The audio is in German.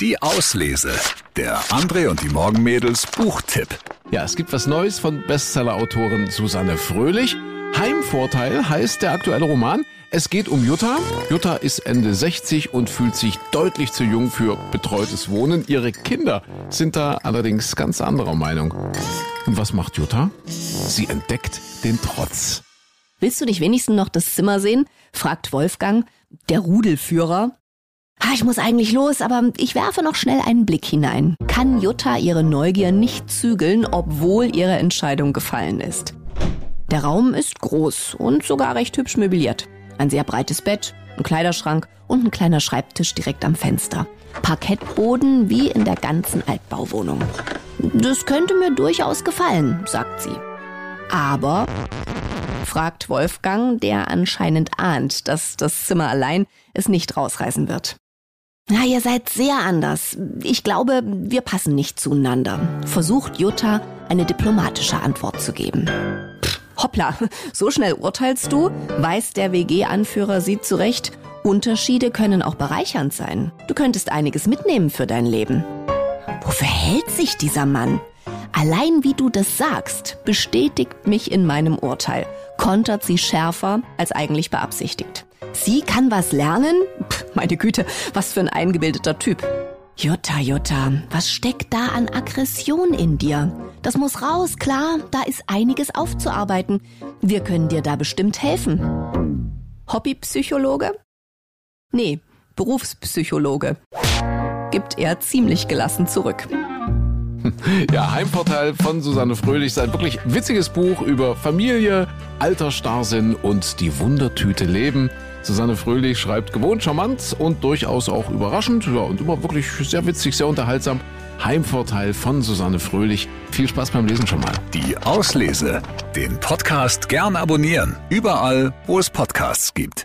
Die Auslese. Der André und die Morgenmädels Buchtipp. Ja, es gibt was Neues von Bestseller-Autorin Susanne Fröhlich. Heimvorteil heißt der aktuelle Roman. Es geht um Jutta. Jutta ist Ende 60 und fühlt sich deutlich zu jung für betreutes Wohnen. Ihre Kinder sind da allerdings ganz anderer Meinung. Und was macht Jutta? Sie entdeckt den Trotz. Willst du dich wenigstens noch das Zimmer sehen? fragt Wolfgang, der Rudelführer. Ah, ich muss eigentlich los, aber ich werfe noch schnell einen Blick hinein. Kann Jutta ihre Neugier nicht zügeln, obwohl ihre Entscheidung gefallen ist? Der Raum ist groß und sogar recht hübsch möbliert. Ein sehr breites Bett, ein Kleiderschrank und ein kleiner Schreibtisch direkt am Fenster. Parkettboden wie in der ganzen Altbauwohnung. Das könnte mir durchaus gefallen, sagt sie. Aber, fragt Wolfgang, der anscheinend ahnt, dass das Zimmer allein es nicht rausreißen wird. Na, ihr seid sehr anders. Ich glaube, wir passen nicht zueinander. Versucht Jutta eine diplomatische Antwort zu geben. Pff, hoppla, so schnell urteilst du? Weiß der WG-Anführer sie zurecht? Unterschiede können auch bereichernd sein. Du könntest einiges mitnehmen für dein Leben. Wofür hält sich dieser Mann? Allein wie du das sagst, bestätigt mich in meinem Urteil, kontert sie schärfer als eigentlich beabsichtigt. Sie kann was lernen? Meine Güte, was für ein eingebildeter Typ. Jutta, Jutta, was steckt da an Aggression in dir? Das muss raus, klar, da ist einiges aufzuarbeiten. Wir können dir da bestimmt helfen. Hobbypsychologe? Nee, Berufspsychologe. Gibt er ziemlich gelassen zurück. Ja, Heimvorteil von Susanne Fröhlich ist ein wirklich witziges Buch über Familie, Altersstarrsinn und die Wundertüte Leben. Susanne Fröhlich schreibt gewohnt charmant und durchaus auch überraschend ja, und immer wirklich sehr witzig, sehr unterhaltsam. Heimvorteil von Susanne Fröhlich. Viel Spaß beim Lesen schon mal. Die Auslese. Den Podcast gern abonnieren. Überall, wo es Podcasts gibt.